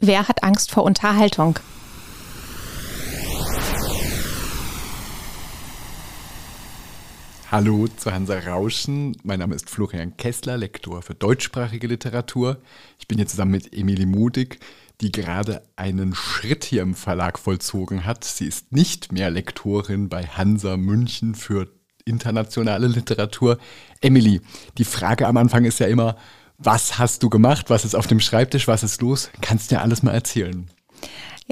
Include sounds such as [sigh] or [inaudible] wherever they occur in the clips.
Wer hat Angst vor Unterhaltung? Hallo zu Hansa Rauschen. Mein Name ist Florian Kessler, Lektor für deutschsprachige Literatur. Ich bin hier zusammen mit Emilie Mudig, die gerade einen Schritt hier im Verlag vollzogen hat. Sie ist nicht mehr Lektorin bei Hansa München für internationale Literatur. Emilie, die Frage am Anfang ist ja immer, was hast du gemacht? Was ist auf dem Schreibtisch? Was ist los? Kannst du dir alles mal erzählen?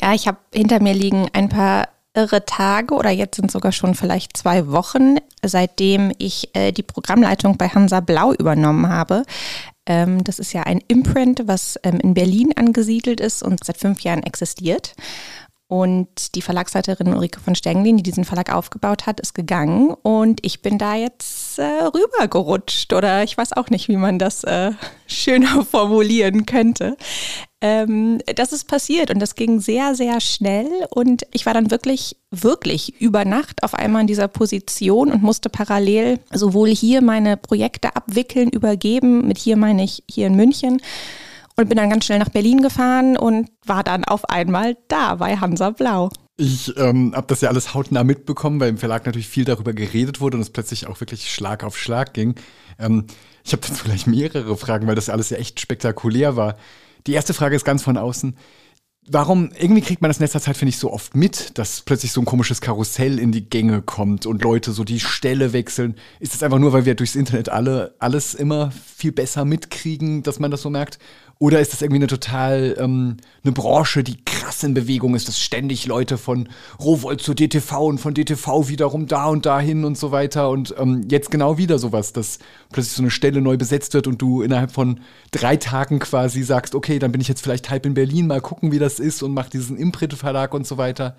Ja, ich habe hinter mir liegen ein paar irre Tage oder jetzt sind sogar schon vielleicht zwei Wochen, seitdem ich äh, die Programmleitung bei Hansa Blau übernommen habe. Ähm, das ist ja ein Imprint, was ähm, in Berlin angesiedelt ist und seit fünf Jahren existiert. Und die Verlagsleiterin Ulrike von Stenglin, die diesen Verlag aufgebaut hat, ist gegangen. Und ich bin da jetzt äh, rübergerutscht. Oder ich weiß auch nicht, wie man das äh, [laughs] schöner formulieren könnte. Ähm, das ist passiert. Und das ging sehr, sehr schnell. Und ich war dann wirklich, wirklich über Nacht auf einmal in dieser Position und musste parallel sowohl hier meine Projekte abwickeln, übergeben, mit hier meine ich hier in München und bin dann ganz schnell nach Berlin gefahren und war dann auf einmal da bei Hansa Blau. Ich ähm, habe das ja alles hautnah mitbekommen, weil im Verlag natürlich viel darüber geredet wurde und es plötzlich auch wirklich Schlag auf Schlag ging. Ähm, ich habe jetzt [laughs] vielleicht mehrere Fragen, weil das alles ja echt spektakulär war. Die erste Frage ist ganz von außen. Warum, irgendwie kriegt man das in letzter Zeit, finde ich, so oft mit, dass plötzlich so ein komisches Karussell in die Gänge kommt und Leute so die Stelle wechseln. Ist es einfach nur, weil wir durchs Internet alle alles immer viel besser mitkriegen, dass man das so merkt? Oder ist das irgendwie eine total ähm, eine Branche, die krass in Bewegung ist, dass ständig Leute von Rowold zu DTV und von DTV wiederum da und dahin und so weiter und ähm, jetzt genau wieder sowas, dass plötzlich so eine Stelle neu besetzt wird und du innerhalb von drei Tagen quasi sagst, okay, dann bin ich jetzt vielleicht halb in Berlin, mal gucken, wie das ist und mach diesen Imprint-Verlag und so weiter.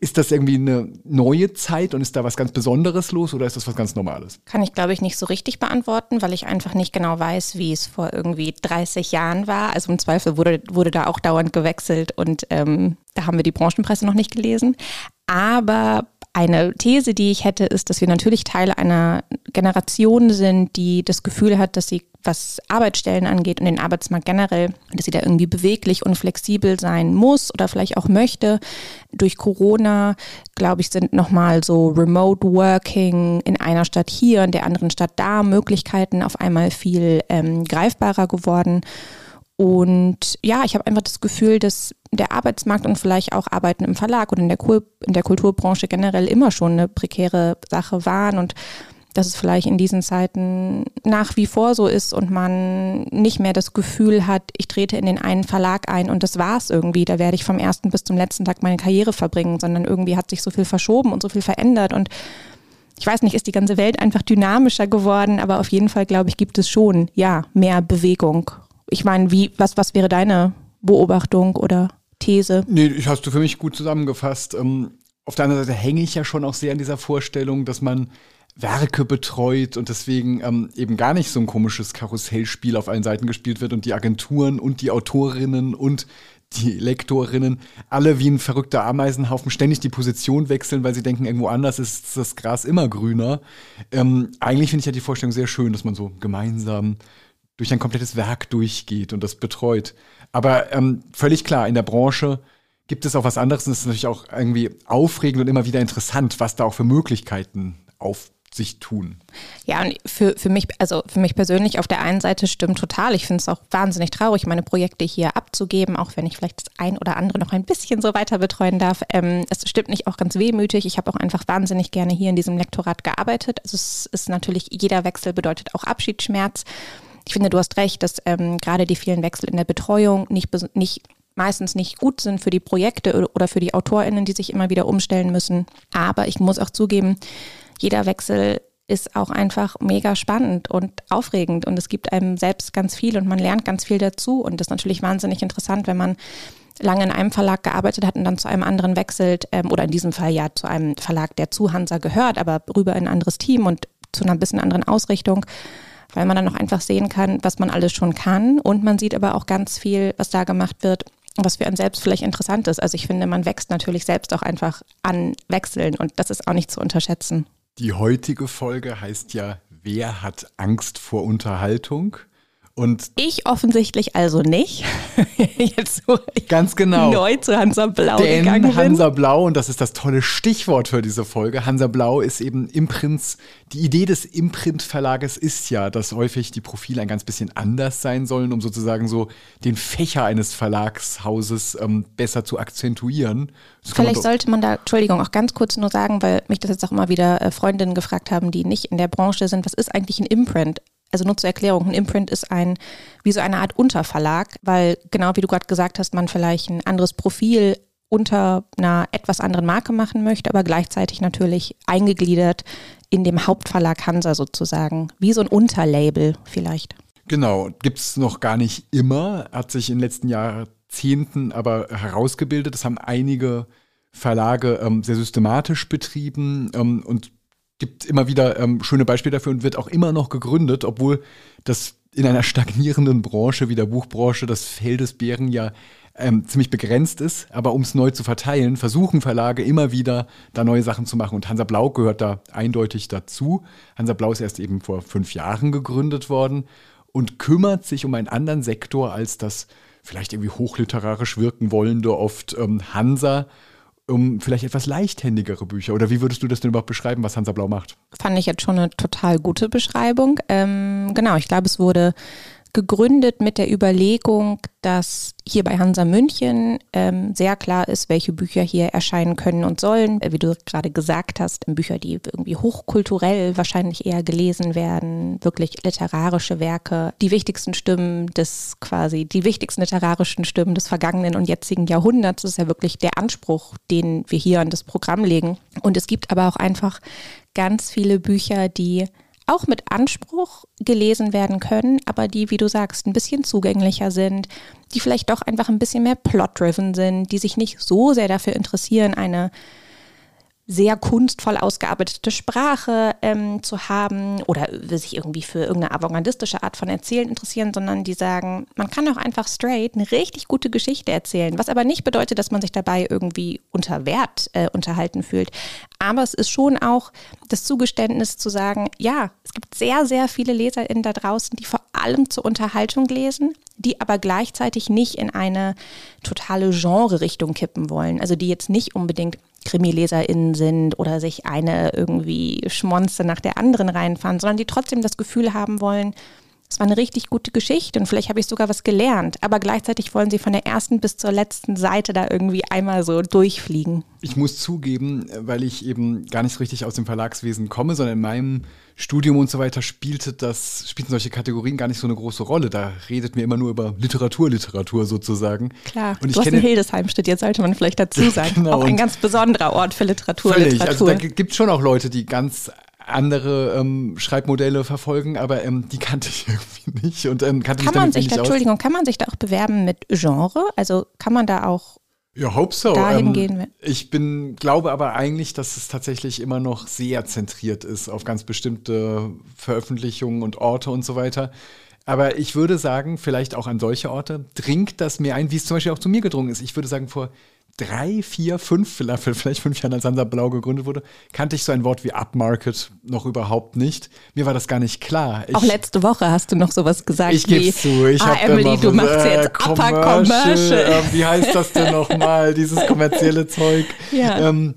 Ist das irgendwie eine neue Zeit und ist da was ganz Besonderes los oder ist das was ganz Normales? Kann ich, glaube ich, nicht so richtig beantworten, weil ich einfach nicht genau weiß, wie es vor irgendwie 30 Jahren war. Also im Zweifel wurde, wurde da auch dauernd gewechselt und ähm, da haben wir die Branchenpresse noch nicht gelesen. Aber eine These, die ich hätte, ist, dass wir natürlich Teil einer Generation sind, die das Gefühl hat, dass sie, was Arbeitsstellen angeht und den Arbeitsmarkt generell, dass sie da irgendwie beweglich und flexibel sein muss oder vielleicht auch möchte. Durch Corona, glaube ich, sind nochmal so Remote Working in einer Stadt hier, in der anderen Stadt da Möglichkeiten auf einmal viel ähm, greifbarer geworden. Und ja, ich habe einfach das Gefühl, dass der Arbeitsmarkt und vielleicht auch Arbeiten im Verlag oder in der, Kul in der Kulturbranche generell immer schon eine prekäre Sache waren und dass es vielleicht in diesen Zeiten nach wie vor so ist und man nicht mehr das Gefühl hat, ich trete in den einen Verlag ein und das war's irgendwie, da werde ich vom ersten bis zum letzten Tag meine Karriere verbringen, sondern irgendwie hat sich so viel verschoben und so viel verändert und ich weiß nicht, ist die ganze Welt einfach dynamischer geworden, aber auf jeden Fall, glaube ich, gibt es schon, ja, mehr Bewegung ich meine, wie, was, was wäre deine Beobachtung oder These? Nee, hast du für mich gut zusammengefasst. Ähm, auf der anderen Seite hänge ich ja schon auch sehr an dieser Vorstellung, dass man Werke betreut und deswegen ähm, eben gar nicht so ein komisches Karussellspiel auf allen Seiten gespielt wird und die Agenturen und die Autorinnen und die Lektorinnen alle wie ein verrückter Ameisenhaufen ständig die Position wechseln, weil sie denken, irgendwo anders ist das Gras immer grüner. Ähm, eigentlich finde ich ja die Vorstellung sehr schön, dass man so gemeinsam durch ein komplettes Werk durchgeht und das betreut. Aber ähm, völlig klar, in der Branche gibt es auch was anderes und es ist natürlich auch irgendwie aufregend und immer wieder interessant, was da auch für Möglichkeiten auf sich tun. Ja, und für, für mich, also für mich persönlich auf der einen Seite stimmt total. Ich finde es auch wahnsinnig traurig, meine Projekte hier abzugeben, auch wenn ich vielleicht das ein oder andere noch ein bisschen so weiter betreuen darf. Ähm, es stimmt nicht auch ganz wehmütig. Ich habe auch einfach wahnsinnig gerne hier in diesem Lektorat gearbeitet. Also es ist natürlich, jeder Wechsel bedeutet auch Abschiedsschmerz ich finde, du hast recht, dass ähm, gerade die vielen Wechsel in der Betreuung nicht, nicht meistens nicht gut sind für die Projekte oder für die AutorInnen, die sich immer wieder umstellen müssen. Aber ich muss auch zugeben, jeder Wechsel ist auch einfach mega spannend und aufregend und es gibt einem selbst ganz viel und man lernt ganz viel dazu und das ist natürlich wahnsinnig interessant, wenn man lange in einem Verlag gearbeitet hat und dann zu einem anderen wechselt ähm, oder in diesem Fall ja zu einem Verlag, der zu Hansa gehört, aber rüber in ein anderes Team und zu einer bisschen anderen Ausrichtung weil man dann auch einfach sehen kann, was man alles schon kann. Und man sieht aber auch ganz viel, was da gemacht wird, was für einen selbst vielleicht interessant ist. Also ich finde, man wächst natürlich selbst auch einfach an Wechseln und das ist auch nicht zu unterschätzen. Die heutige Folge heißt ja, wer hat Angst vor Unterhaltung? Und ich offensichtlich also nicht. [laughs] Jetzt so ganz genau. neu zu Hansa Blau Denn gegangen bin. Hansa Blau, und das ist das tolle Stichwort für diese Folge, Hansa Blau ist eben Imprints, die Idee des Imprint-Verlages ist ja, dass häufig die Profile ein ganz bisschen anders sein sollen, um sozusagen so den Fächer eines Verlagshauses ähm, besser zu akzentuieren. Vielleicht man sollte man da, Entschuldigung, auch ganz kurz nur sagen, weil mich das jetzt auch immer wieder äh, Freundinnen gefragt haben, die nicht in der Branche sind, was ist eigentlich ein Imprint? Also nur zur Erklärung, ein Imprint ist ein, wie so eine Art Unterverlag, weil genau wie du gerade gesagt hast, man vielleicht ein anderes Profil unter einer etwas anderen Marke machen möchte, aber gleichzeitig natürlich eingegliedert in dem Hauptverlag Hansa sozusagen, wie so ein Unterlabel vielleicht. Genau, gibt es noch gar nicht immer, hat sich in den letzten Jahrzehnten aber herausgebildet. Das haben einige Verlage ähm, sehr systematisch betrieben ähm, und gibt immer wieder ähm, schöne Beispiele dafür und wird auch immer noch gegründet, obwohl das in einer stagnierenden Branche wie der Buchbranche das Feld des Bären ja ähm, ziemlich begrenzt ist. Aber um es neu zu verteilen, versuchen Verlage immer wieder da neue Sachen zu machen. Und Hansa Blau gehört da eindeutig dazu. Hansa Blau ist erst eben vor fünf Jahren gegründet worden und kümmert sich um einen anderen Sektor als das vielleicht irgendwie hochliterarisch wirken wollende oft ähm, Hansa um vielleicht etwas leichthändigere Bücher? Oder wie würdest du das denn überhaupt beschreiben, was Hansa Blau macht? Fand ich jetzt schon eine total gute Beschreibung. Ähm, genau, ich glaube, es wurde gegründet mit der Überlegung, dass hier bei Hansa München ähm, sehr klar ist, welche Bücher hier erscheinen können und sollen. Wie du gerade gesagt hast, Bücher, die irgendwie hochkulturell wahrscheinlich eher gelesen werden, wirklich literarische Werke, die wichtigsten Stimmen des quasi, die wichtigsten literarischen Stimmen des vergangenen und jetzigen Jahrhunderts. Ist ja wirklich der Anspruch, den wir hier an das Programm legen. Und es gibt aber auch einfach ganz viele Bücher, die auch mit Anspruch gelesen werden können, aber die, wie du sagst, ein bisschen zugänglicher sind, die vielleicht doch einfach ein bisschen mehr plot-driven sind, die sich nicht so sehr dafür interessieren, eine sehr kunstvoll ausgearbeitete Sprache ähm, zu haben oder sich irgendwie für irgendeine avantgardistische Art von Erzählen interessieren, sondern die sagen, man kann auch einfach straight eine richtig gute Geschichte erzählen, was aber nicht bedeutet, dass man sich dabei irgendwie unter Wert äh, unterhalten fühlt. Aber es ist schon auch das Zugeständnis zu sagen, ja, es gibt sehr, sehr viele LeserInnen da draußen, die vor allem zur Unterhaltung lesen, die aber gleichzeitig nicht in eine totale Genre-Richtung kippen wollen. Also die jetzt nicht unbedingt KrimileserInnen sind oder sich eine irgendwie Schmonze nach der anderen reinfahren, sondern die trotzdem das Gefühl haben wollen, es war eine richtig gute Geschichte und vielleicht habe ich sogar was gelernt, aber gleichzeitig wollen sie von der ersten bis zur letzten Seite da irgendwie einmal so durchfliegen. Ich muss zugeben, weil ich eben gar nicht so richtig aus dem Verlagswesen komme, sondern in meinem Studium und so weiter spielte das, spielten solche Kategorien gar nicht so eine große Rolle. Da redet mir immer nur über Literatur, Literatur sozusagen. Klar, und ich du hast kenne, in Hildesheim studiert, sollte man vielleicht [laughs] dazu sagen. genau, auch ein ganz besonderer Ort für Literatur. Völlig. Literatur. Also da gibt es schon auch Leute, die ganz andere ähm, Schreibmodelle verfolgen, aber ähm, die kannte ich [laughs] irgendwie nicht und ähm, kannte kann mich man sich da, Entschuldigung, kann man sich da auch bewerben mit Genre? Also kann man da auch ja, hope so. Dahin ähm, gehen. Ich bin, glaube aber eigentlich, dass es tatsächlich immer noch sehr zentriert ist auf ganz bestimmte Veröffentlichungen und Orte und so weiter. Aber ich würde sagen, vielleicht auch an solche Orte dringt das mir ein, wie es zum Beispiel auch zu mir gedrungen ist. Ich würde sagen, vor drei, vier, fünf, vielleicht fünf Jahren, als Hansa Blau gegründet wurde, kannte ich so ein Wort wie Upmarket noch überhaupt nicht. Mir war das gar nicht klar. Ich, Auch letzte Woche hast du noch sowas gesagt. Ich gebe zu. Ich ah, Emily, du machst äh, jetzt Upper Commercial. Commercial. Äh, wie heißt das denn nochmal, dieses kommerzielle Zeug? [laughs] Ja. Ähm,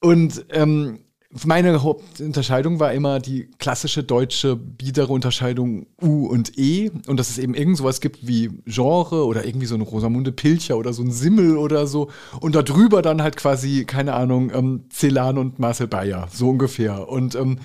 und ähm, meine Hauptunterscheidung war immer die klassische deutsche biedere Unterscheidung U und E und dass es eben irgend sowas gibt wie Genre oder irgendwie so ein Rosamunde Pilcher oder so ein Simmel oder so und darüber dann halt quasi, keine Ahnung, ähm, Celan und Marcel Bayer, so ungefähr. Und ähm,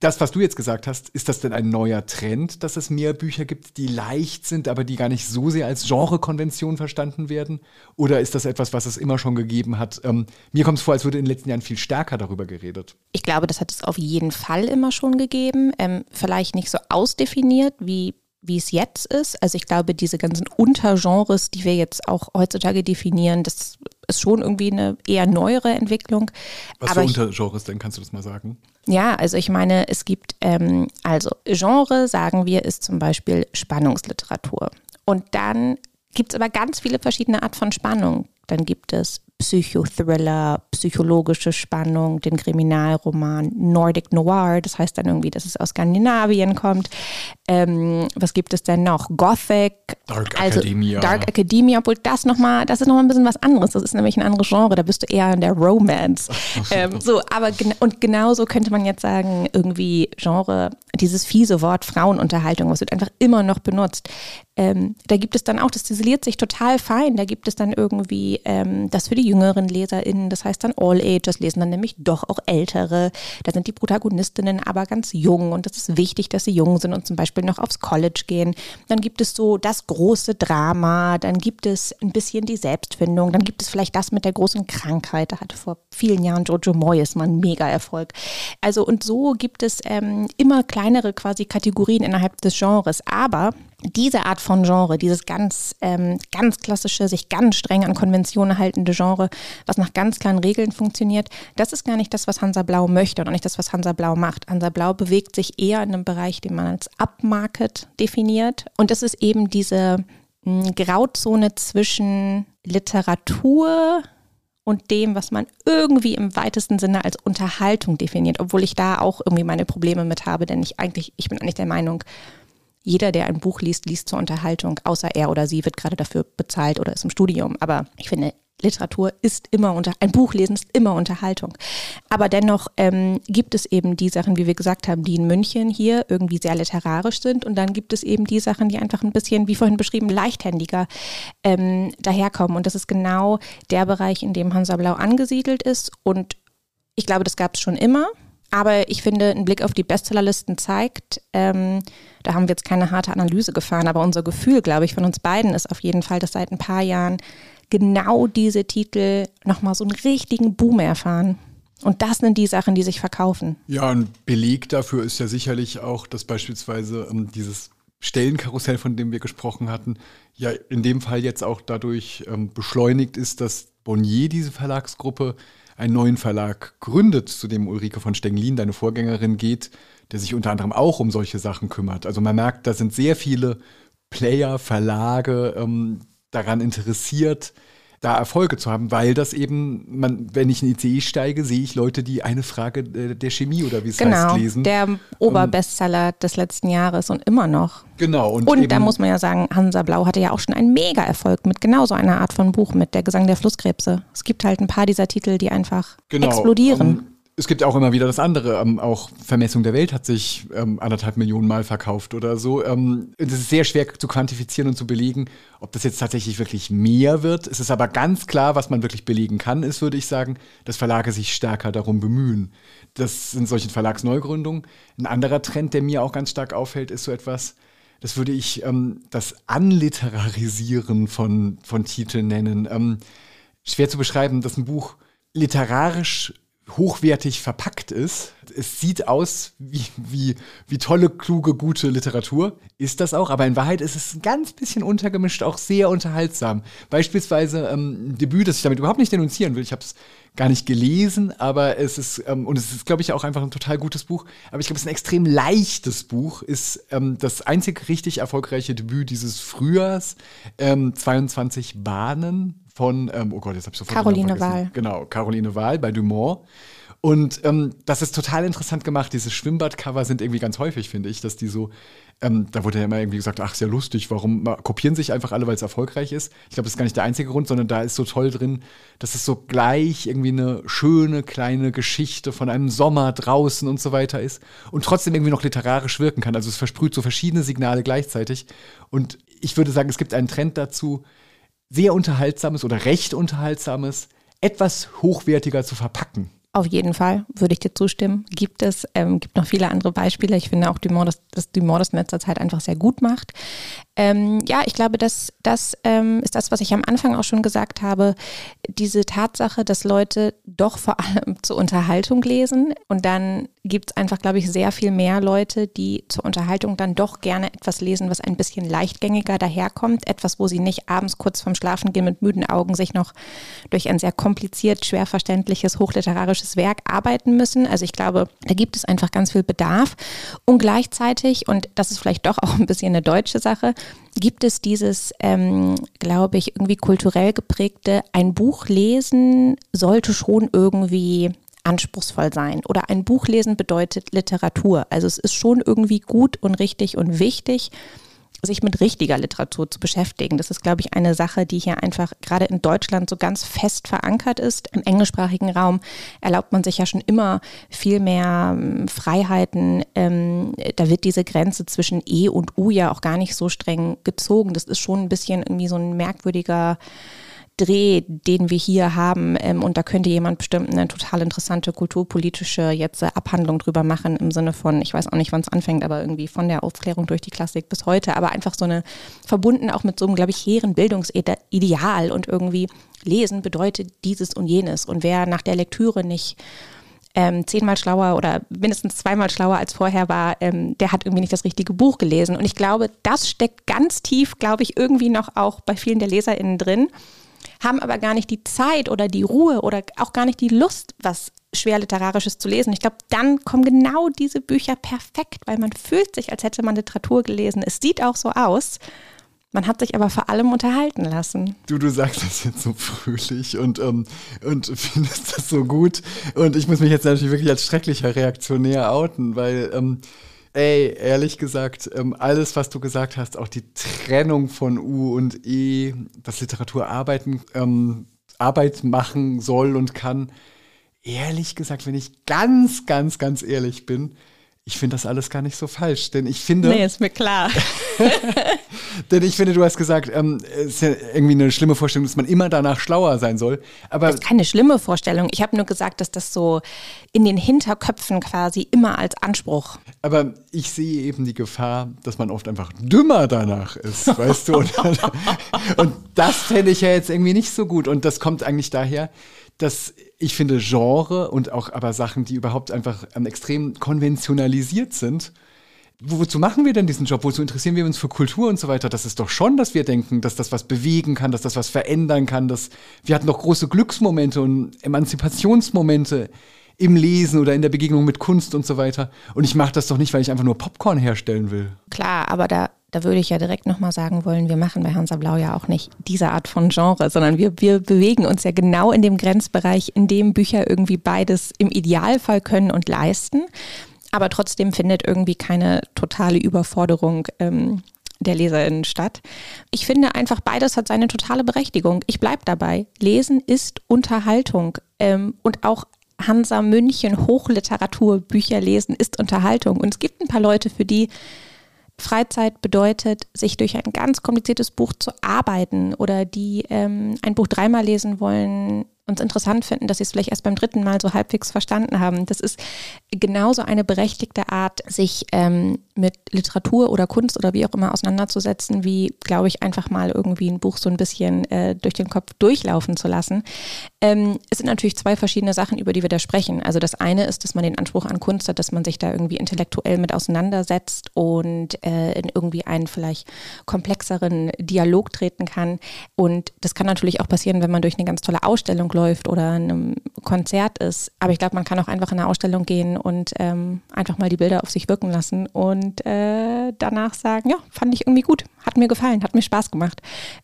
das, was du jetzt gesagt hast, ist das denn ein neuer Trend, dass es mehr Bücher gibt, die leicht sind, aber die gar nicht so sehr als Genrekonvention verstanden werden? Oder ist das etwas, was es immer schon gegeben hat? Ähm, mir kommt es vor, als würde in den letzten Jahren viel stärker darüber geredet. Ich glaube, das hat es auf jeden Fall immer schon gegeben. Ähm, vielleicht nicht so ausdefiniert wie wie es jetzt ist. Also ich glaube, diese ganzen Untergenres, die wir jetzt auch heutzutage definieren, das ist schon irgendwie eine eher neuere Entwicklung. Was Aber für Untergenres denn, kannst du das mal sagen? Ja, also ich meine, es gibt, ähm, also Genre, sagen wir, ist zum Beispiel Spannungsliteratur. Und dann gibt es aber ganz viele verschiedene Art von Spannung. Dann gibt es Psychothriller, psychologische Spannung, den Kriminalroman Nordic Noir, das heißt dann irgendwie, dass es aus Skandinavien kommt. Ähm, was gibt es denn noch? Gothic. Dark also Academia. Dark Academia, obwohl das nochmal, das ist nochmal ein bisschen was anderes. Das ist nämlich ein anderes Genre, da bist du eher in der Romance. ähm, so, aber gen und genauso könnte man jetzt sagen, irgendwie Genre, dieses fiese Wort Frauenunterhaltung, was wird einfach immer noch benutzt. Ähm, da gibt es dann auch, das ziseliert sich total fein. Da gibt es dann irgendwie ähm, das für die jüngeren LeserInnen, das heißt dann All Ages, lesen dann nämlich doch auch Ältere. Da sind die Protagonistinnen aber ganz jung und das ist wichtig, dass sie jung sind und zum Beispiel noch aufs College gehen. Dann gibt es so das große Drama, dann gibt es ein bisschen die Selbstfindung, dann gibt es vielleicht das mit der großen Krankheit. Da hatte vor vielen Jahren Jojo Moyes mal einen Mega-Erfolg. Also und so gibt es ähm, immer kleinere quasi Kategorien innerhalb des Genres. Aber diese Art von Genre, dieses ganz, ähm, ganz klassische, sich ganz streng an Konventionen haltende Genre, was nach ganz klaren Regeln funktioniert, das ist gar nicht das, was Hansa Blau möchte und auch nicht das, was Hansa Blau macht. Hansa Blau bewegt sich eher in einem Bereich, den man als Upmarket definiert. Und das ist eben diese mh, hm, Grauzone zwischen Literatur und dem, was man irgendwie im weitesten Sinne als Unterhaltung definiert, obwohl ich da auch irgendwie meine Probleme mit habe, denn ich eigentlich, ich bin eigentlich der Meinung, jeder, der ein Buch liest, liest zur Unterhaltung, außer er oder sie wird gerade dafür bezahlt oder ist im Studium. Aber ich finde, Literatur ist immer unter, ein Buch lesen ist immer Unterhaltung. Aber dennoch ähm, gibt es eben die Sachen, wie wir gesagt haben, die in München hier irgendwie sehr literarisch sind. Und dann gibt es eben die Sachen, die einfach ein bisschen, wie vorhin beschrieben, leichthändiger ähm, daherkommen. Und das ist genau der Bereich, in dem Hansa Blau angesiedelt ist. Und ich glaube, das gab es schon immer. Aber ich finde, ein Blick auf die Bestsellerlisten zeigt, ähm, da haben wir jetzt keine harte Analyse gefahren, aber unser Gefühl, glaube ich, von uns beiden ist auf jeden Fall, dass seit ein paar Jahren genau diese Titel nochmal so einen richtigen Boom erfahren. Und das sind die Sachen, die sich verkaufen. Ja, ein Beleg dafür ist ja sicherlich auch, dass beispielsweise ähm, dieses Stellenkarussell, von dem wir gesprochen hatten, ja in dem Fall jetzt auch dadurch ähm, beschleunigt ist, dass Bonnier diese Verlagsgruppe einen neuen Verlag gründet, zu dem Ulrike von Stenglin, deine Vorgängerin, geht, der sich unter anderem auch um solche Sachen kümmert. Also man merkt, da sind sehr viele Player, Verlage ähm, daran interessiert, da Erfolge zu haben, weil das eben, man, wenn ich in ICE steige, sehe ich Leute, die eine Frage äh, der Chemie oder wie es genau, heißt lesen. Der Oberbestseller des letzten Jahres und immer noch. Genau. Und, und da muss man ja sagen, Hansa Blau hatte ja auch schon einen Mega-Erfolg mit genau so einer Art von Buch, mit der Gesang der Flusskrebse. Es gibt halt ein paar dieser Titel, die einfach genau, explodieren. Es gibt auch immer wieder das andere. Ähm, auch Vermessung der Welt hat sich ähm, anderthalb Millionen Mal verkauft oder so. Ähm, es ist sehr schwer zu quantifizieren und zu belegen, ob das jetzt tatsächlich wirklich mehr wird. Es ist aber ganz klar, was man wirklich belegen kann, ist, würde ich sagen, dass Verlage sich stärker darum bemühen. Das sind solche Verlagsneugründungen. Ein anderer Trend, der mir auch ganz stark auffällt, ist so etwas, das würde ich ähm, das Anliterarisieren von, von Titeln nennen. Ähm, schwer zu beschreiben, dass ein Buch literarisch hochwertig verpackt ist. Es sieht aus wie, wie, wie tolle, kluge, gute Literatur. Ist das auch, aber in Wahrheit ist es ein ganz bisschen untergemischt, auch sehr unterhaltsam. Beispielsweise ähm, ein Debüt, das ich damit überhaupt nicht denunzieren will. Ich habe es gar nicht gelesen, aber es ist, ähm, und es ist, glaube ich, auch einfach ein total gutes Buch. Aber ich glaube, es ist ein extrem leichtes Buch. Ist ähm, das einzig richtig erfolgreiche Debüt dieses Frühjahrs. 22 ähm, Bahnen von, ähm, oh Gott, jetzt habe ich sofort Caroline Wahl. Genau, Caroline Wahl bei Dumont. Und ähm, das ist total interessant gemacht. Diese Schwimmbadcover sind irgendwie ganz häufig, finde ich, dass die so, ähm, da wurde ja immer irgendwie gesagt, ach, ist ja lustig, warum kopieren sich einfach alle, weil es erfolgreich ist. Ich glaube, das ist gar nicht der einzige Grund, sondern da ist so toll drin, dass es so gleich irgendwie eine schöne kleine Geschichte von einem Sommer draußen und so weiter ist und trotzdem irgendwie noch literarisch wirken kann. Also es versprüht so verschiedene Signale gleichzeitig. Und ich würde sagen, es gibt einen Trend dazu, sehr unterhaltsames oder recht unterhaltsames etwas hochwertiger zu verpacken. Auf jeden Fall würde ich dir zustimmen. Gibt es, ähm, gibt noch viele andere Beispiele. Ich finde auch Dumont, dass, dass Dumont das in letzter Zeit einfach sehr gut macht. Ähm, ja, ich glaube, das, das ähm, ist das, was ich am Anfang auch schon gesagt habe. Diese Tatsache, dass Leute doch vor allem [laughs] zur Unterhaltung lesen und dann gibt es einfach, glaube ich, sehr viel mehr Leute, die zur Unterhaltung dann doch gerne etwas lesen, was ein bisschen leichtgängiger daherkommt. Etwas, wo sie nicht abends kurz vorm Schlafengehen mit müden Augen sich noch durch ein sehr kompliziert, schwer verständliches, hochliterarisches Werk arbeiten müssen. Also ich glaube, da gibt es einfach ganz viel Bedarf. Und gleichzeitig, und das ist vielleicht doch auch ein bisschen eine deutsche Sache, gibt es dieses, ähm, glaube ich, irgendwie kulturell geprägte, ein Buch lesen sollte schon irgendwie anspruchsvoll sein. Oder ein Buch lesen bedeutet Literatur. Also es ist schon irgendwie gut und richtig und wichtig sich mit richtiger Literatur zu beschäftigen. Das ist, glaube ich, eine Sache, die hier einfach gerade in Deutschland so ganz fest verankert ist. Im englischsprachigen Raum erlaubt man sich ja schon immer viel mehr ähm, Freiheiten. Ähm, da wird diese Grenze zwischen E und U ja auch gar nicht so streng gezogen. Das ist schon ein bisschen irgendwie so ein merkwürdiger Dreh, den wir hier haben. Ähm, und da könnte jemand bestimmt eine total interessante kulturpolitische jetzt äh, Abhandlung drüber machen im Sinne von, ich weiß auch nicht, wann es anfängt, aber irgendwie von der Aufklärung durch die Klassik bis heute. Aber einfach so eine, verbunden auch mit so einem, glaube ich, hehren Bildungsideal und irgendwie lesen bedeutet dieses und jenes. Und wer nach der Lektüre nicht ähm, zehnmal schlauer oder mindestens zweimal schlauer als vorher war, ähm, der hat irgendwie nicht das richtige Buch gelesen. Und ich glaube, das steckt ganz tief, glaube ich, irgendwie noch auch bei vielen der LeserInnen drin haben aber gar nicht die Zeit oder die Ruhe oder auch gar nicht die Lust, was schwer literarisches zu lesen. Ich glaube, dann kommen genau diese Bücher perfekt, weil man fühlt sich, als hätte man Literatur gelesen. Es sieht auch so aus. Man hat sich aber vor allem unterhalten lassen. Du, du sagst das jetzt so fröhlich und, ähm, und [laughs] findest das so gut. Und ich muss mich jetzt natürlich wirklich als schrecklicher Reaktionär outen, weil ähm, Ey, ehrlich gesagt, ähm, alles, was du gesagt hast, auch die Trennung von U und E, dass Literatur arbeiten, ähm, Arbeit machen soll und kann, ehrlich gesagt, wenn ich ganz, ganz, ganz ehrlich bin, ich finde das alles gar nicht so falsch, denn ich finde. Nee, ist mir klar. [laughs] denn ich finde, du hast gesagt, ähm, es ist ja irgendwie eine schlimme Vorstellung, dass man immer danach schlauer sein soll. Aber das ist keine schlimme Vorstellung. Ich habe nur gesagt, dass das so in den Hinterköpfen quasi immer als Anspruch. Aber ich sehe eben die Gefahr, dass man oft einfach dümmer danach ist, weißt du? Und, [laughs] und das fände ich ja jetzt irgendwie nicht so gut. Und das kommt eigentlich daher, dass ich finde Genre und auch aber Sachen, die überhaupt einfach extrem konventionalisiert sind. Wo, wozu machen wir denn diesen Job? Wozu interessieren wir uns für Kultur und so weiter? Das ist doch schon, dass wir denken, dass das was bewegen kann, dass das was verändern kann. Dass wir hatten doch große Glücksmomente und Emanzipationsmomente im Lesen oder in der Begegnung mit Kunst und so weiter. Und ich mache das doch nicht, weil ich einfach nur Popcorn herstellen will. Klar, aber da da würde ich ja direkt nochmal sagen wollen, wir machen bei Hansa Blau ja auch nicht diese Art von Genre, sondern wir, wir bewegen uns ja genau in dem Grenzbereich, in dem Bücher irgendwie beides im Idealfall können und leisten. Aber trotzdem findet irgendwie keine totale Überforderung ähm, der LeserInnen statt. Ich finde einfach, beides hat seine totale Berechtigung. Ich bleibe dabei. Lesen ist Unterhaltung. Ähm, und auch Hansa München Hochliteraturbücher lesen ist Unterhaltung. Und es gibt ein paar Leute, für die Freizeit bedeutet, sich durch ein ganz kompliziertes Buch zu arbeiten oder die ähm, ein Buch dreimal lesen wollen, uns interessant finden, dass sie es vielleicht erst beim dritten Mal so halbwegs verstanden haben. Das ist genauso eine berechtigte Art, sich ähm, mit Literatur oder Kunst oder wie auch immer auseinanderzusetzen, wie, glaube ich, einfach mal irgendwie ein Buch so ein bisschen äh, durch den Kopf durchlaufen zu lassen. Ähm, es sind natürlich zwei verschiedene Sachen, über die wir da sprechen. Also das eine ist, dass man den Anspruch an Kunst hat, dass man sich da irgendwie intellektuell mit auseinandersetzt und äh, in irgendwie einen vielleicht komplexeren Dialog treten kann. Und das kann natürlich auch passieren, wenn man durch eine ganz tolle Ausstellung läuft oder einem Konzert ist. Aber ich glaube, man kann auch einfach in eine Ausstellung gehen und ähm, einfach mal die Bilder auf sich wirken lassen und äh, danach sagen, ja, fand ich irgendwie gut, hat mir gefallen, hat mir Spaß gemacht.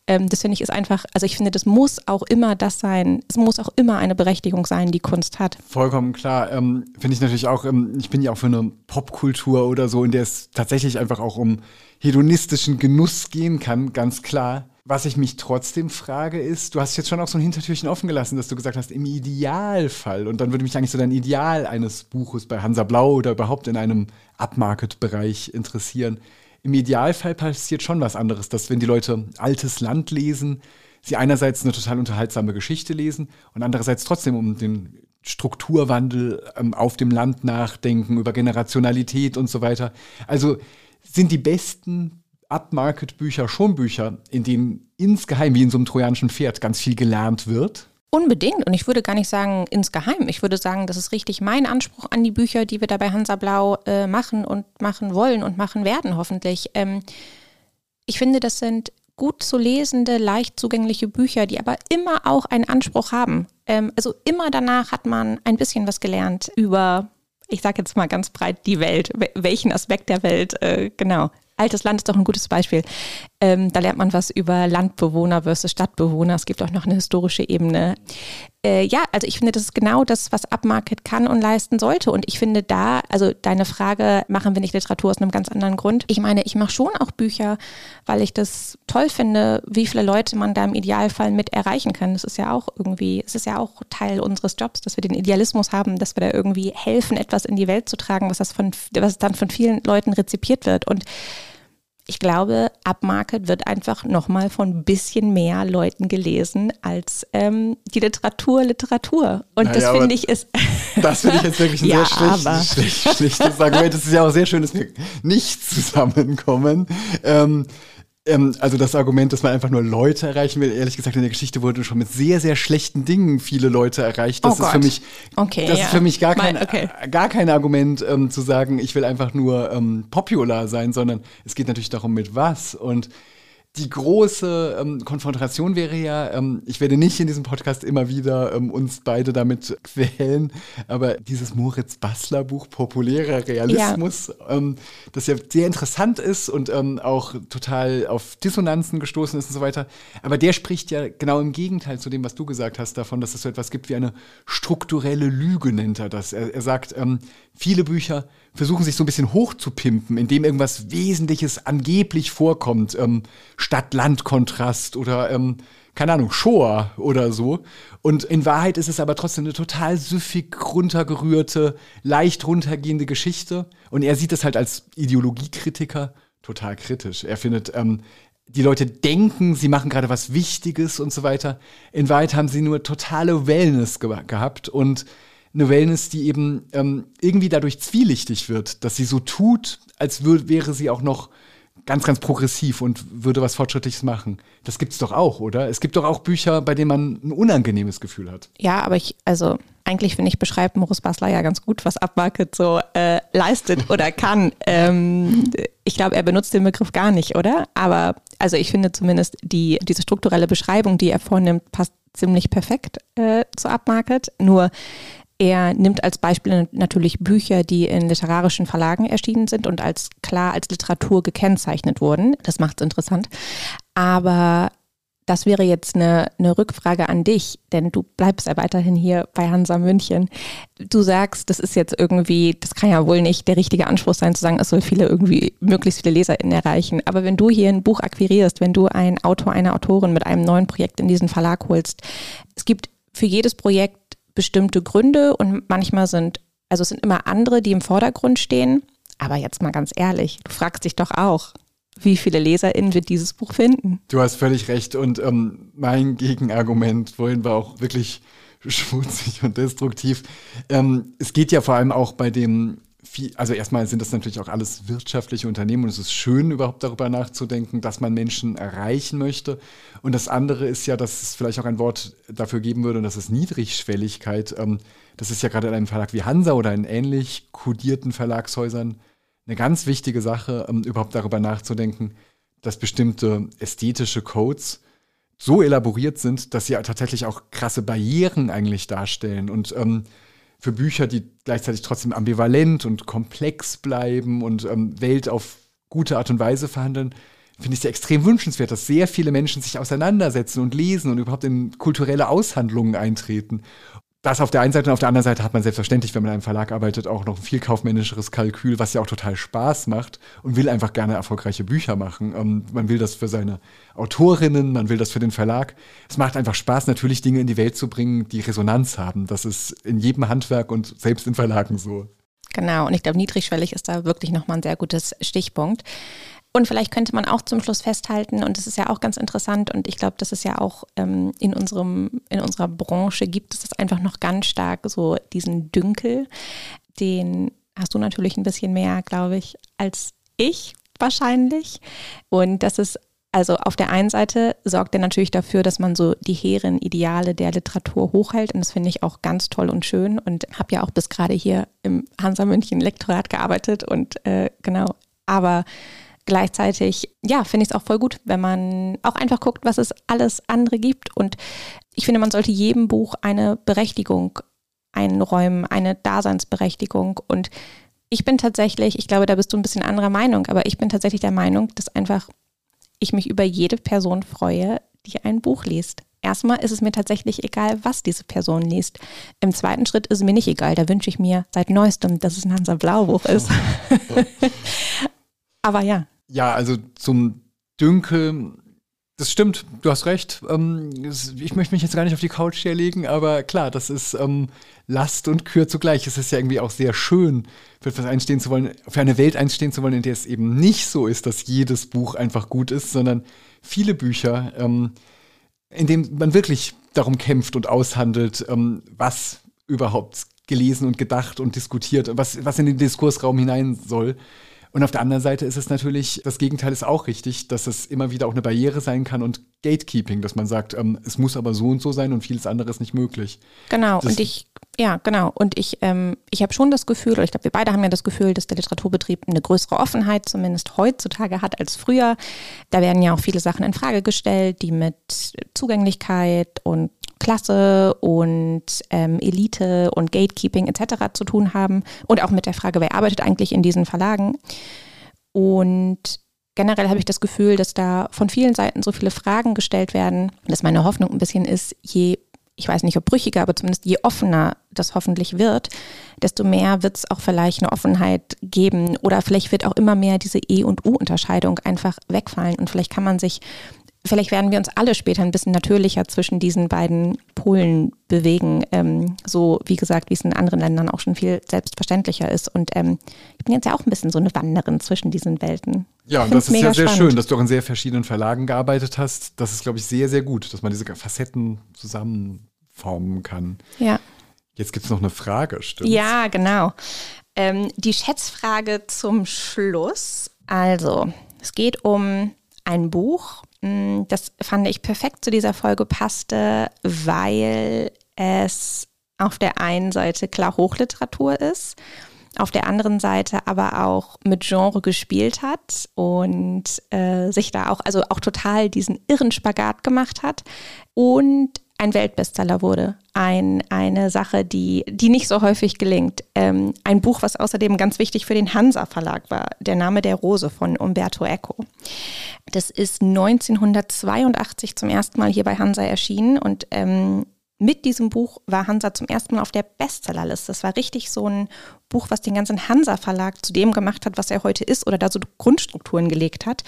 Ähm, das finde ich ist einfach, also ich finde, das muss auch immer das sein, es muss auch immer eine Berechtigung sein, die Kunst hat. Vollkommen klar. Ähm, finde ich natürlich auch, ähm, ich bin ja auch für eine Popkultur oder so, in der es tatsächlich einfach auch um hedonistischen Genuss gehen kann, ganz klar. Was ich mich trotzdem frage, ist, du hast jetzt schon auch so ein Hintertürchen offen gelassen, dass du gesagt hast, im Idealfall, und dann würde mich eigentlich so dein Ideal eines Buches bei Hansa Blau oder überhaupt in einem Upmarket-Bereich interessieren. Im Idealfall passiert schon was anderes, dass wenn die Leute altes Land lesen, sie einerseits eine total unterhaltsame Geschichte lesen und andererseits trotzdem um den Strukturwandel ähm, auf dem Land nachdenken, über Generationalität und so weiter. Also sind die besten Upmarket-Bücher schon Bücher, in denen insgeheim, wie in so einem trojanischen Pferd, ganz viel gelernt wird? Unbedingt. Und ich würde gar nicht sagen insgeheim. Ich würde sagen, das ist richtig mein Anspruch an die Bücher, die wir da bei Hansa Blau äh, machen und machen wollen und machen werden, hoffentlich. Ähm, ich finde, das sind gut zu lesende, leicht zugängliche Bücher, die aber immer auch einen Anspruch haben. Ähm, also immer danach hat man ein bisschen was gelernt über, ich sage jetzt mal ganz breit, die Welt, welchen Aspekt der Welt, äh, genau. Altes Land ist doch ein gutes Beispiel. Ähm, da lernt man was über Landbewohner versus Stadtbewohner. Es gibt auch noch eine historische Ebene. Äh, ja, also ich finde, das ist genau das, was Upmarket kann und leisten sollte. Und ich finde da, also deine Frage, machen wir nicht Literatur aus einem ganz anderen Grund? Ich meine, ich mache schon auch Bücher, weil ich das toll finde, wie viele Leute man da im Idealfall mit erreichen kann. Das ist ja auch irgendwie, es ist ja auch Teil unseres Jobs, dass wir den Idealismus haben, dass wir da irgendwie helfen, etwas in die Welt zu tragen, was das von, was dann von vielen Leuten rezipiert wird. Und ich glaube, Upmarket wird einfach nochmal von ein bisschen mehr Leuten gelesen als ähm, die Literatur Literatur. Und naja, das finde ich ist. [laughs] Das finde ich jetzt wirklich ein [laughs] ja, sehr schlecht, [laughs] schlecht, schlechtes Argument. Es ist ja auch sehr schön, dass wir nicht zusammenkommen. Ähm, ähm, also das Argument, dass man einfach nur Leute erreichen will, ehrlich gesagt, in der Geschichte wurden schon mit sehr, sehr schlechten Dingen viele Leute erreicht. Das oh ist für mich, okay, das ja. ist für mich gar kein, okay. gar kein Argument ähm, zu sagen, ich will einfach nur ähm, popular sein, sondern es geht natürlich darum, mit was. Und die große ähm, Konfrontation wäre ja, ähm, ich werde nicht in diesem Podcast immer wieder ähm, uns beide damit quälen, aber dieses Moritz Bassler Buch Populärer Realismus, ja. Ähm, das ja sehr interessant ist und ähm, auch total auf Dissonanzen gestoßen ist und so weiter. Aber der spricht ja genau im Gegenteil zu dem, was du gesagt hast, davon, dass es so etwas gibt wie eine strukturelle Lüge, nennt er das. Er, er sagt, ähm, viele Bücher versuchen sich so ein bisschen hochzupimpen, indem irgendwas Wesentliches angeblich vorkommt. Ähm, Stadt-Land-Kontrast oder, ähm, keine Ahnung, Shoah oder so. Und in Wahrheit ist es aber trotzdem eine total süffig runtergerührte, leicht runtergehende Geschichte. Und er sieht es halt als Ideologiekritiker total kritisch. Er findet, ähm, die Leute denken, sie machen gerade was Wichtiges und so weiter. In Wahrheit haben sie nur totale Wellness ge gehabt und eine Wellness, die eben ähm, irgendwie dadurch zwielichtig wird, dass sie so tut, als würd, wäre sie auch noch ganz, ganz progressiv und würde was Fortschrittliches machen. Das gibt's doch auch, oder? Es gibt doch auch Bücher, bei denen man ein unangenehmes Gefühl hat. Ja, aber ich, also eigentlich finde ich, beschreibt Morris Basler ja ganz gut, was Upmarket so äh, leistet oder [laughs] kann. Ähm, ich glaube, er benutzt den Begriff gar nicht, oder? Aber also ich finde zumindest die, diese strukturelle Beschreibung, die er vornimmt, passt ziemlich perfekt äh, zu Upmarket. Nur er nimmt als Beispiel natürlich Bücher, die in literarischen Verlagen erschienen sind und als klar als Literatur gekennzeichnet wurden. Das macht es interessant. Aber das wäre jetzt eine, eine Rückfrage an dich, denn du bleibst ja weiterhin hier bei Hansa München. Du sagst, das ist jetzt irgendwie, das kann ja wohl nicht der richtige Anspruch sein, zu sagen, es soll viele irgendwie, möglichst viele LeserInnen erreichen. Aber wenn du hier ein Buch akquirierst, wenn du einen Autor, eine Autorin mit einem neuen Projekt in diesen Verlag holst, es gibt für jedes Projekt bestimmte Gründe und manchmal sind, also es sind immer andere, die im Vordergrund stehen. Aber jetzt mal ganz ehrlich, du fragst dich doch auch, wie viele LeserInnen wird dieses Buch finden? Du hast völlig recht. Und ähm, mein Gegenargument vorhin war auch wirklich schmutzig und destruktiv. Ähm, es geht ja vor allem auch bei dem viel, also erstmal sind das natürlich auch alles wirtschaftliche Unternehmen und es ist schön, überhaupt darüber nachzudenken, dass man Menschen erreichen möchte. Und das andere ist ja, dass es vielleicht auch ein Wort dafür geben würde, und das ist Niedrigschwelligkeit. Ähm, das ist ja gerade in einem Verlag wie Hansa oder in ähnlich kodierten Verlagshäusern eine ganz wichtige Sache, um überhaupt darüber nachzudenken, dass bestimmte ästhetische Codes so elaboriert sind, dass sie tatsächlich auch krasse Barrieren eigentlich darstellen. Und ähm, für Bücher, die gleichzeitig trotzdem ambivalent und komplex bleiben und ähm, Welt auf gute Art und Weise verhandeln, finde ich es extrem wünschenswert, dass sehr viele Menschen sich auseinandersetzen und lesen und überhaupt in kulturelle Aushandlungen eintreten das auf der einen Seite und auf der anderen Seite hat man selbstverständlich, wenn man in einem Verlag arbeitet, auch noch ein viel kaufmännischeres Kalkül, was ja auch total Spaß macht und will einfach gerne erfolgreiche Bücher machen. Ähm, man will das für seine Autorinnen, man will das für den Verlag. Es macht einfach Spaß, natürlich Dinge in die Welt zu bringen, die Resonanz haben. Das ist in jedem Handwerk und selbst in Verlagen so. Genau, und ich glaube, niedrigschwellig ist da wirklich nochmal ein sehr gutes Stichpunkt. Und vielleicht könnte man auch zum Schluss festhalten, und das ist ja auch ganz interessant, und ich glaube, das ist ja auch ähm, in, unserem, in unserer Branche gibt es das einfach noch ganz stark, so diesen Dünkel, den hast du natürlich ein bisschen mehr, glaube ich, als ich wahrscheinlich. Und das ist also auf der einen Seite sorgt er natürlich dafür, dass man so die hehren Ideale der Literatur hochhält und das finde ich auch ganz toll und schön und habe ja auch bis gerade hier im Hansa München Lektorat gearbeitet und äh, genau, aber Gleichzeitig, ja, finde ich es auch voll gut, wenn man auch einfach guckt, was es alles andere gibt. Und ich finde, man sollte jedem Buch eine Berechtigung einräumen, eine Daseinsberechtigung. Und ich bin tatsächlich, ich glaube, da bist du ein bisschen anderer Meinung, aber ich bin tatsächlich der Meinung, dass einfach ich mich über jede Person freue, die ein Buch liest. Erstmal ist es mir tatsächlich egal, was diese Person liest. Im zweiten Schritt ist es mir nicht egal. Da wünsche ich mir seit neuestem, dass es ein Hansa Blaubuch ist. [laughs] Aber ja. Ja, also zum Dünkel das stimmt, du hast recht. Ähm, ich möchte mich jetzt gar nicht auf die Couch hier legen, aber klar, das ist ähm, Last und Kür zugleich. Es ist ja irgendwie auch sehr schön, für etwas einstehen zu wollen, für eine Welt einstehen zu wollen, in der es eben nicht so ist, dass jedes Buch einfach gut ist, sondern viele Bücher, ähm, in denen man wirklich darum kämpft und aushandelt, was überhaupt gelesen und gedacht und diskutiert, was, was in den Diskursraum hinein soll. Und auf der anderen Seite ist es natürlich, das Gegenteil ist auch richtig, dass es immer wieder auch eine Barriere sein kann und Gatekeeping, dass man sagt, ähm, es muss aber so und so sein und vieles andere ist nicht möglich. Genau, das und ich, ja, genau. Und ich, ähm, ich habe schon das Gefühl, oder ich glaube, wir beide haben ja das Gefühl, dass der Literaturbetrieb eine größere Offenheit zumindest heutzutage hat als früher. Da werden ja auch viele Sachen in Frage gestellt, die mit Zugänglichkeit und Klasse und ähm, Elite und Gatekeeping etc. zu tun haben und auch mit der Frage, wer arbeitet eigentlich in diesen Verlagen. Und generell habe ich das Gefühl, dass da von vielen Seiten so viele Fragen gestellt werden, dass meine Hoffnung ein bisschen ist, je, ich weiß nicht ob brüchiger, aber zumindest je offener das hoffentlich wird, desto mehr wird es auch vielleicht eine Offenheit geben oder vielleicht wird auch immer mehr diese E- und U-Unterscheidung einfach wegfallen und vielleicht kann man sich vielleicht werden wir uns alle später ein bisschen natürlicher zwischen diesen beiden Polen bewegen. Ähm, so wie gesagt, wie es in anderen Ländern auch schon viel selbstverständlicher ist. Und ähm, ich bin jetzt ja auch ein bisschen so eine Wanderin zwischen diesen Welten. Ja, und das ist ja sehr spannend. schön, dass du auch in sehr verschiedenen Verlagen gearbeitet hast. Das ist, glaube ich, sehr, sehr gut, dass man diese Facetten zusammenformen kann. Ja. Jetzt gibt es noch eine Frage, stimmt? Ja, genau. Ähm, die Schätzfrage zum Schluss. Also, es geht um ein Buch, das fand ich perfekt zu dieser Folge passte, weil es auf der einen Seite klar Hochliteratur ist, auf der anderen Seite aber auch mit Genre gespielt hat und äh, sich da auch, also auch total diesen irren Spagat gemacht hat. Und ein Weltbestseller wurde. Ein, eine Sache, die, die nicht so häufig gelingt. Ähm, ein Buch, was außerdem ganz wichtig für den Hansa Verlag war, Der Name der Rose von Umberto Eco. Das ist 1982 zum ersten Mal hier bei Hansa erschienen und ähm, mit diesem Buch war Hansa zum ersten Mal auf der Bestsellerliste. Das war richtig so ein Buch, was den ganzen Hansa-Verlag zu dem gemacht hat, was er heute ist oder da so Grundstrukturen gelegt hat.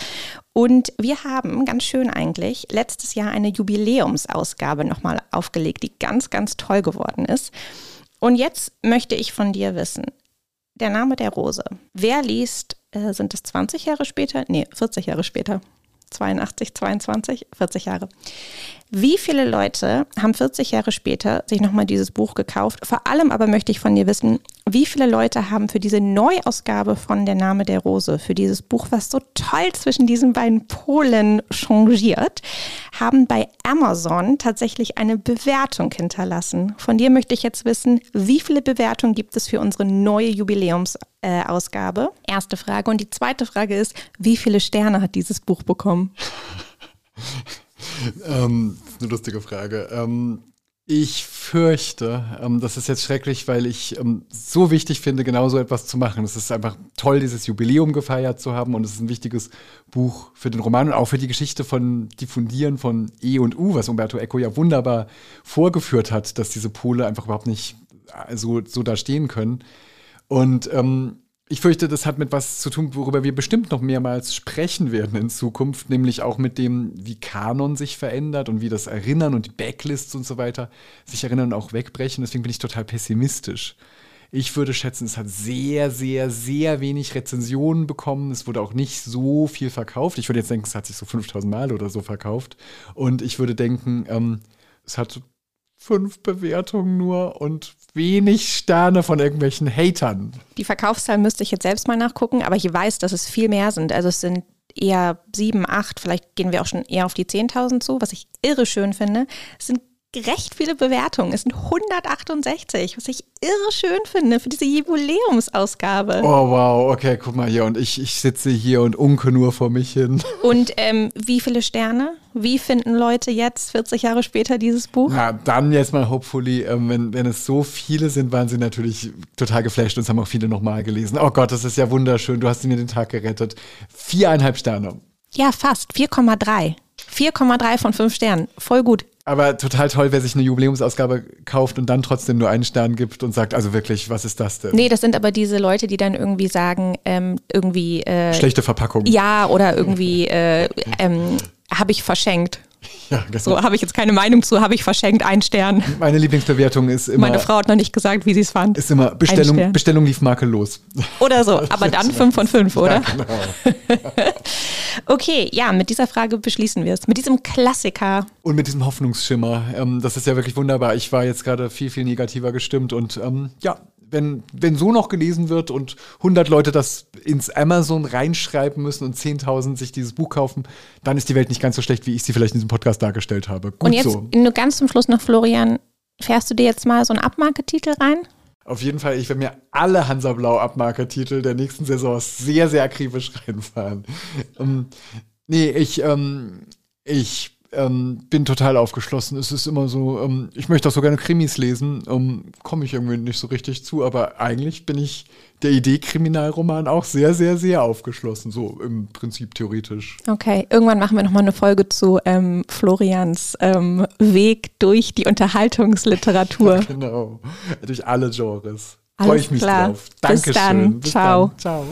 Und wir haben ganz schön eigentlich letztes Jahr eine Jubiläumsausgabe nochmal aufgelegt, die ganz, ganz toll geworden ist. Und jetzt möchte ich von dir wissen, der Name der Rose. Wer liest, äh, sind es 20 Jahre später? Nee, 40 Jahre später. 82, 22, 40 Jahre. Wie viele Leute haben 40 Jahre später sich nochmal dieses Buch gekauft? Vor allem aber möchte ich von dir wissen, wie viele Leute haben für diese Neuausgabe von Der Name der Rose, für dieses Buch, was so toll zwischen diesen beiden Polen changiert, haben bei Amazon tatsächlich eine Bewertung hinterlassen? Von dir möchte ich jetzt wissen, wie viele Bewertungen gibt es für unsere neue Jubiläumsausgabe? Erste Frage. Und die zweite Frage ist, wie viele Sterne hat dieses Buch bekommen? [laughs] ähm, das ist eine lustige Frage. Ähm, ich fürchte, ähm, das ist jetzt schrecklich, weil ich ähm, so wichtig finde, genau so etwas zu machen. Es ist einfach toll, dieses Jubiläum gefeiert zu haben und es ist ein wichtiges Buch für den Roman und auch für die Geschichte von Diffundieren von E und U, was Umberto Eco ja wunderbar vorgeführt hat, dass diese Pole einfach überhaupt nicht äh, so, so da stehen können. Und ähm, ich fürchte, das hat mit was zu tun, worüber wir bestimmt noch mehrmals sprechen werden in Zukunft, nämlich auch mit dem, wie Kanon sich verändert und wie das Erinnern und die Backlists und so weiter sich erinnern und auch wegbrechen. Deswegen bin ich total pessimistisch. Ich würde schätzen, es hat sehr, sehr, sehr wenig Rezensionen bekommen. Es wurde auch nicht so viel verkauft. Ich würde jetzt denken, es hat sich so 5000 Mal oder so verkauft. Und ich würde denken, ähm, es hat fünf Bewertungen nur und wenig Sterne von irgendwelchen Hatern. Die Verkaufszahlen müsste ich jetzt selbst mal nachgucken, aber ich weiß, dass es viel mehr sind. Also es sind eher sieben, acht, vielleicht gehen wir auch schon eher auf die 10.000 zu, was ich irre schön finde. Es sind recht viele Bewertungen. Es sind 168, was ich irre schön finde für diese Jubiläumsausgabe. Oh wow, okay, guck mal hier. Und ich, ich sitze hier und unke nur vor mich hin. [laughs] Und ähm, wie viele Sterne? Wie finden Leute jetzt, 40 Jahre später, dieses Buch? Na, dann jetzt mal hopefully, ähm, wenn, wenn es so viele sind, waren sie natürlich total geflasht und es haben auch viele nochmal gelesen. Oh Gott, das ist ja wunderschön. Du hast mir den Tag gerettet. Viereinhalb Sterne. Ja, fast. 4,3. 4,3 von 5 Sternen. Voll gut. Aber total toll, wer sich eine Jubiläumsausgabe kauft und dann trotzdem nur einen Stern gibt und sagt, also wirklich, was ist das denn? Nee, das sind aber diese Leute, die dann irgendwie sagen, ähm, irgendwie. Äh, Schlechte Verpackung. Ja, oder irgendwie äh, ähm, habe ich verschenkt. [laughs] Ja, genau. So habe ich jetzt keine Meinung zu, habe ich verschenkt, ein Stern. Meine Lieblingsbewertung ist immer. Meine Frau hat noch nicht gesagt, wie sie es fand. Ist immer Bestellung. Bestellung lief makellos. Oder so, [laughs] aber dann 5 von 5, oder? Genau. [laughs] Okay, ja, mit dieser Frage beschließen wir es. Mit diesem Klassiker. Und mit diesem Hoffnungsschimmer. Ähm, das ist ja wirklich wunderbar. Ich war jetzt gerade viel, viel negativer gestimmt und ähm, ja. Wenn, wenn so noch gelesen wird und 100 Leute das ins Amazon reinschreiben müssen und 10.000 sich dieses Buch kaufen, dann ist die Welt nicht ganz so schlecht, wie ich sie vielleicht in diesem Podcast dargestellt habe. Gut Und jetzt so. nur ganz zum Schluss noch, Florian, fährst du dir jetzt mal so einen Abmarketitel rein? Auf jeden Fall, ich werde mir alle Hansa Blau Abmarkertitel der nächsten Saison sehr, sehr akribisch [laughs] reinfahren. Ähm, nee, ich, ähm, ich ähm, bin total aufgeschlossen. Es ist immer so, ähm, ich möchte auch so gerne Krimis lesen, ähm, komme ich irgendwie nicht so richtig zu, aber eigentlich bin ich der Idee Kriminalroman auch sehr, sehr, sehr aufgeschlossen, so im Prinzip theoretisch. Okay, irgendwann machen wir nochmal eine Folge zu ähm, Florians ähm, Weg durch die Unterhaltungsliteratur. [laughs] Genau, durch alle Genres. Freue ich mich klar. drauf. Bis Dankeschön. dann. Ciao. Dann. Ciao.